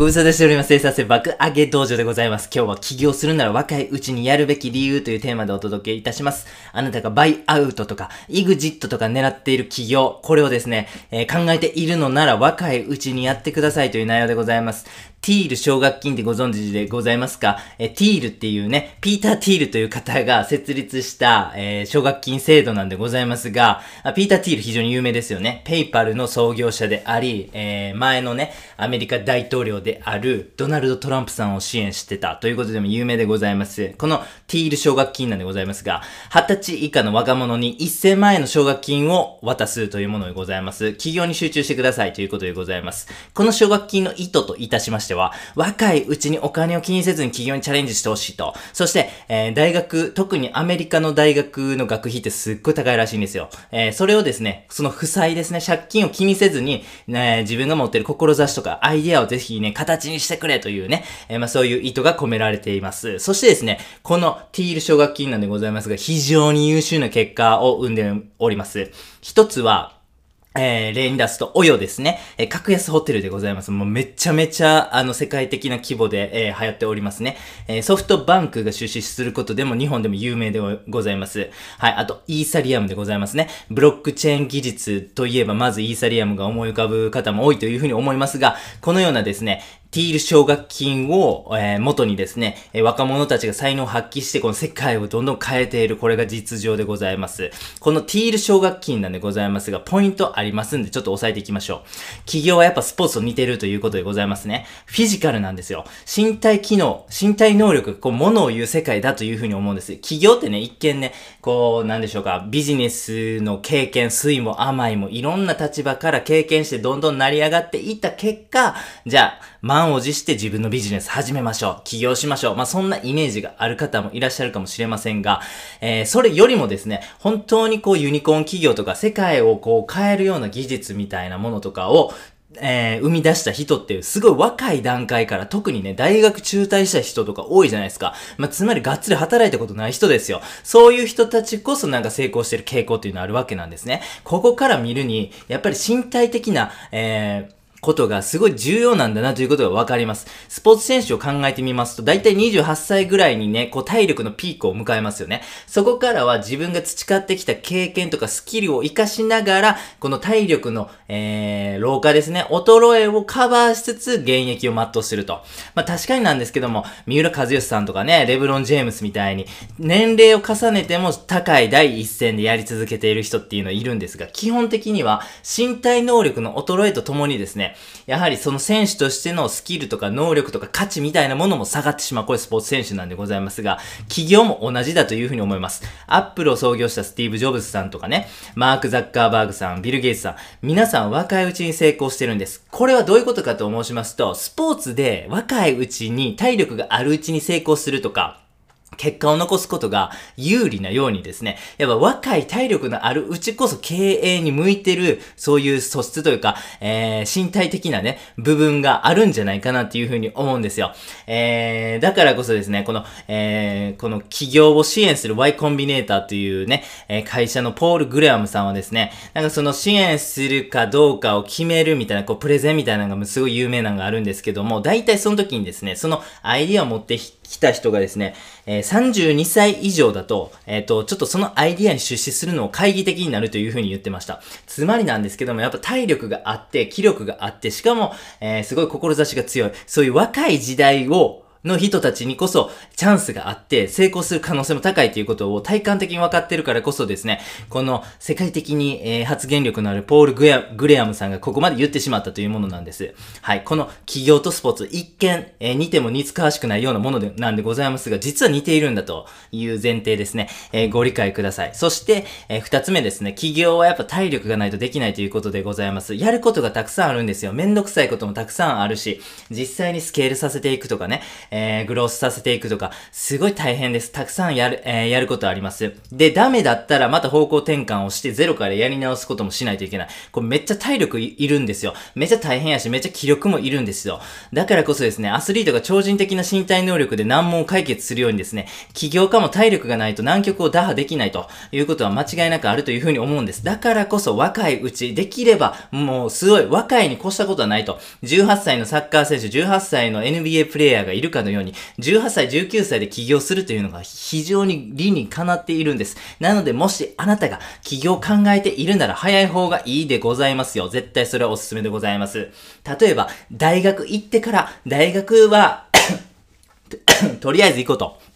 ご無沙汰しております。生産性爆上げ道場でございます。今日は起業するなら若いうちにやるべき理由というテーマでお届けいたします。あなたがバイアウトとか、イグジットとか狙っている起業、これをですね、えー考えているのなら若いうちにやってくださいという内容でございます。ティール奨学金ってご存知でございますか？えティールっていうね、ピーター・ティールという方が設立した、えー奨学金制度なんでございますが、ピーター・ティール非常に有名ですよね。ペイパルの創業者であり、えー前のね、アメリカ大統領であるドナルド・トランプさんを支援してたということでも有名でございます。このティール奨学金なんでございますが、20歳以下の若者に1000万円の奨学金を渡すというものでございます。企業に集中してくださいということでございます。この奨学金の意図といたしましては、若いうちにお金を気にせずに企業にチャレンジしてほしいと。そして、えー大学、特にアメリカの大学の学費ってすっごい高いらしいんですよ。えーそれをですね、その負債ですね、借金を気にせずに、ね、自分が持ってる志とかアイデアをぜひね、形にしてくれというね、えーまあそういう意図が込められています。そしてですね、このティール奨学金なんでございますが、非常に優秀な結果を生んでおります。一つは、えー、例に出すと、およですね。えー、格安ホテルでございます。もうめちゃめちゃ、あの、世界的な規模で、えー流行っておりますね。えーソフトバンクが出資することでも日本でも有名でございます。はい。あと、イーサリアムでございますね。ブロックチェーン技術といえば、まずイーサリアムが思い浮かぶ方も多いというふうに思いますが、このようなですね、ティール奨学金を、えー元にですね、え若者たちが才能を発揮して、この世界をどんどん変えている、これが実情でございます。このティール奨学金なんでございますが、ポイントありますんで、ちょっと押さえていきましょう。企業はやっぱスポーツと似てるということでございますね。フィジカルなんですよ。身体機能、身体能力こう、ものを言う世界だというふうに思うんです。企業ってね、一見ね、こう、なんでしょうか、ビジネスの経験、酸いも甘いも、いろんな立場から経験してどんどん成り上がっていった結果、じゃあ、満を持して自分のビジネス始めましょう。起業しましょう。まあ、そんなイメージがある方もいらっしゃるかもしれませんが、えー、それよりもですね、本当にこうユニコーン企業とか世界をこう変えるような技術みたいなものとかを、えー生み出した人っていう、すごい若い段階から、特にね、大学中退した人とか多いじゃないですか。まあ、つまりがっつり働いたことない人ですよ。そういう人たちこそなんか成功してる傾向っていうのはあるわけなんですね。ここから見るに、やっぱり身体的な、えーことがすごい重要なんだなということがわかります。スポーツ選手を考えてみますと、だいたい28歳ぐらいにね、こう体力のピークを迎えますよね。そこからは自分が培ってきた経験とかスキルを活かしながら、この体力の、えー、老化ですね、衰えをカバーしつつ現役を全うすると。まあ確かになんですけども、三浦和義さんとかね、レブロン・ジェームスみたいに、年齢を重ねても高い第一線でやり続けている人っていうのはいるんですが、基本的には身体能力の衰えとともにですね、やはりその選手としてのスキルとか能力とか価値みたいなものも下がってしまう。これスポーツ選手なんでございますが、企業も同じだというふうに思います。アップルを創業したスティーブ・ジョブズさんとかね、マーク・ザッカーバーグさん、ビル・ゲイツさん、皆さん若いうちに成功してるんです。これはどういうことかと申しますと、スポーツで若いうちに体力があるうちに成功するとか、結果を残すことが有利なようにですね、やっぱ若い体力のあるうちこそ経営に向いてる、そういう素質というか、えー、身体的なね、部分があるんじゃないかなっていうふうに思うんですよ。えー、だからこそですね、この、えー、この企業を支援する Y コンビネーターというね、え会社のポール・グレアムさんはですね、なんかその支援するかどうかを決めるみたいな、こう、プレゼンみたいなのがすごい有名なのがあるんですけども、大体その時にですね、そのアイディアを持ってきて来た人がですね、えー32歳以上だと、えっ、と、ちょっとそのアイディアに出資するのを懐疑的になるというふうに言ってました。つまりなんですけども、やっぱ体力があって、気力があって、しかも、えーすごい志が強い、そういう若い時代を、の人たちにこそチャンスがあって成功する可能性も高いということを体感的に分かってるからこそですね、この世界的に、発言力のあるポールグレア・ムさんがここまで言ってしまったというものなんです。はい。この企業とスポーツ、一見、似ても似つかわしくないようなものでなんでございますが、実は似ているんだという前提ですね。ご理解ください。そして、二つ目ですね。企業はやっぱ体力がないとできないということでございます。やることがたくさんあるんですよ。めんどくさいこともたくさんあるし、実際にスケールさせていくとかね、えー、グロースさせていくとか、すごい大変です。たくさんやる、えー、やることあります。で、ダメだったらまた方向転換をしてゼロからやり直すこともしないといけない。これめっちゃ体力いるんですよ。めっちゃ大変やし、めっちゃ気力もいるんですよ。だからこそですね、アスリートが超人的な身体能力で難問を解決するようにですね、起業家も体力がないと南極を打破できないということは間違いなくあるというふうに思うんです。だからこそ若いうち、できればもうすごい若いに越したことはないと。18歳のサッカー選手、18歳の NBA プレイヤーがいるかのように、18歳、19歳で起業するというのが非常に理にかなっているんです。なので、もしあなたが起業考えているなら早い方がいいでございますよ。絶対それはおすすめでございます。例えば、大学行ってから、大学は とりあえず行こうと。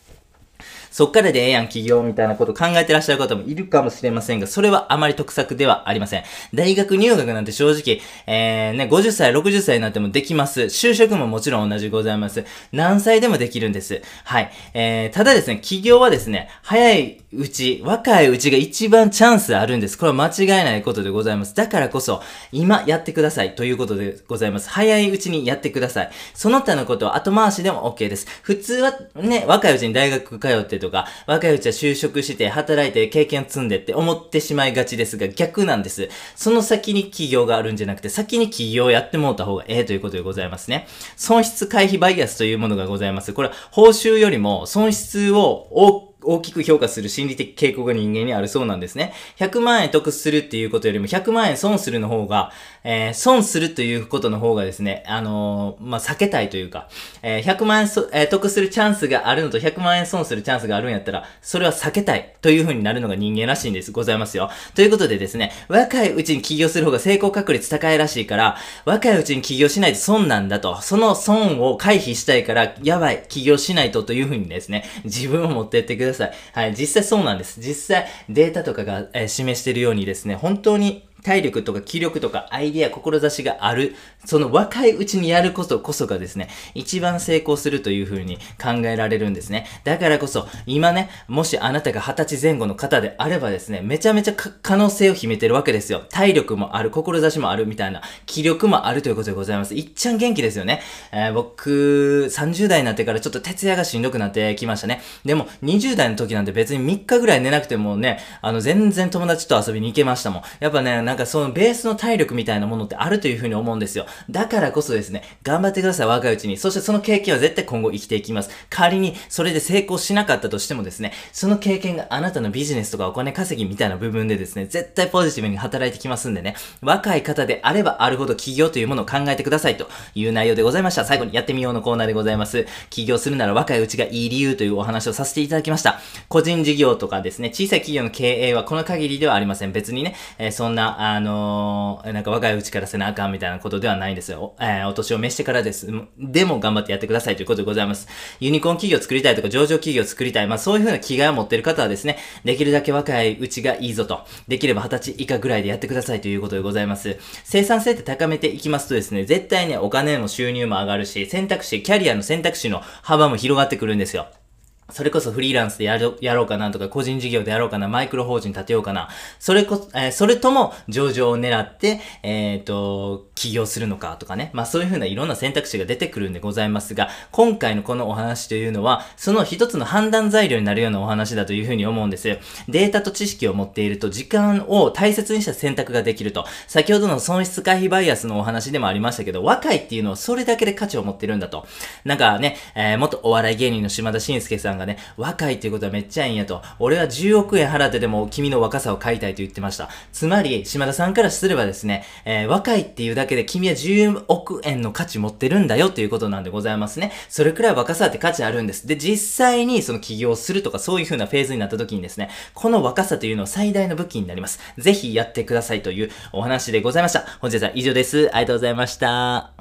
そっからでええやん、企業みたいなこと考えてらっしゃる方もいるかもしれませんが、それはあまり得策ではありません。大学入学なんて正直、えー、ね、50歳、60歳になってもできます。就職ももちろん同じございます。何歳でもできるんです。はい。えー、ただですね、企業はですね、早いうち、若いうちが一番チャンスあるんです。これは間違いないことでございます。だからこそ、今やってくださいということでございます。早いうちにやってください。その他のことは後回しでも OK です。普通はね、若いうちに大学通ってとか、若いうちは就職して働いて経験積んでって思ってしまいがちですが、逆なんです。その先に企業があるんじゃなくて、先に企業をやってもうた方がええということでございますね。損失回避バイアスというものがございます。これは報酬よりも損失を多く大きく評価する心理的傾向が人間にあるそうなんですね。100万円得するっていうことよりも100万円損するの方が、えー、損するということの方がですね、あのー、まあ、避けたいというか、えー、100万円そ、え得するチャンスがあるのと100万円損するチャンスがあるんやったら、それは避けたいという風になるのが人間らしいんです。ございますよ。ということでですね、若いうちに起業する方が成功確率高いらしいから、若いうちに起業しないと損なんだと、その損を回避したいから、やばい、起業しないとという風にですね、自分を持ってってください。はい、実際そうなんです。実際データとかが、え、示しているようにですね、本当に体力とか気力とかアイディア、志がある、その若いうちにやることこそがですね、一番成功するという風に考えられるんですね。だからこそ、今ね、もしあなたが二十歳前後の方であればですね、めちゃめちゃ可能性を秘めてるわけですよ。体力もある、志もあるみたいな、気力もあるということでございます。いっちゃん元気ですよね。えー、僕、30代になってからちょっと徹夜がしんどくなってきましたね。でも、20代の時なんて別に3日ぐらい寝なくてもね、あの、全然友達と遊びに行けましたもん。やっぱね、なんかそのベースの体力みたいなものってあるというふうに思うんですよ。だからこそですね、頑張ってください、若いうちに。そしてその経験は絶対今後生きていきます。仮にそれで成功しなかったとしてもですね、その経験があなたのビジネスとかお金稼ぎみたいな部分でですね、絶対ポジティブに働いてきますんでね、若い方であればあるほど起業というものを考えてくださいという内容でございました。最後にやってみようのコーナーでございます。起業するなら若いうちがいい理由というお話をさせていただきました。個人事業とかですね、小さい企業の経営はこの限りではありません。別にね、えー、そんな、あのー、なんか若いうちからせなあかんみたいなことではないんですよ。えー、お年を召してからです。でも頑張ってやってくださいということでございます。ユニコーン企業作りたいとか上場企業作りたい。まあそういうふうな気概を持ってる方はですね、できるだけ若いうちがいいぞと。できれば20歳以下ぐらいでやってくださいということでございます。生産性って高めていきますとですね、絶対ね、お金も収入も上がるし、選択肢、キャリアの選択肢の幅も広がってくるんですよ。それこそフリーランスでやろやろうかなとか、個人事業でやろうかな、マイクロ法人立てようかな。それこ、えー、それとも上場を狙って、えっ、ー、と、起業するのかとかね。まあそういう風ないろんな選択肢が出てくるんでございますが、今回のこのお話というのは、その一つの判断材料になるようなお話だという風に思うんですよ。データと知識を持っていると、時間を大切にした選択ができると。先ほどの損失回避バイアスのお話でもありましたけど、若いっていうのはそれだけで価値を持ってるんだと。なんかね、えー、元お笑い芸人の島田紳介さんがね、若いっていうことはめっちゃいいんやと。俺は10億円払ってでも君の若さを買いたいと言ってました。つまり、島田さんからすればですね、えー、若いっていうだけで君は10億円の価値持ってるんだよということなんでございますね。それくらい若さって価値あるんです。で、実際にその起業するとかそういう風なフェーズになった時にですね、この若さというのは最大の武器になります。ぜひやってくださいというお話でございました。本日は以上です。ありがとうございました。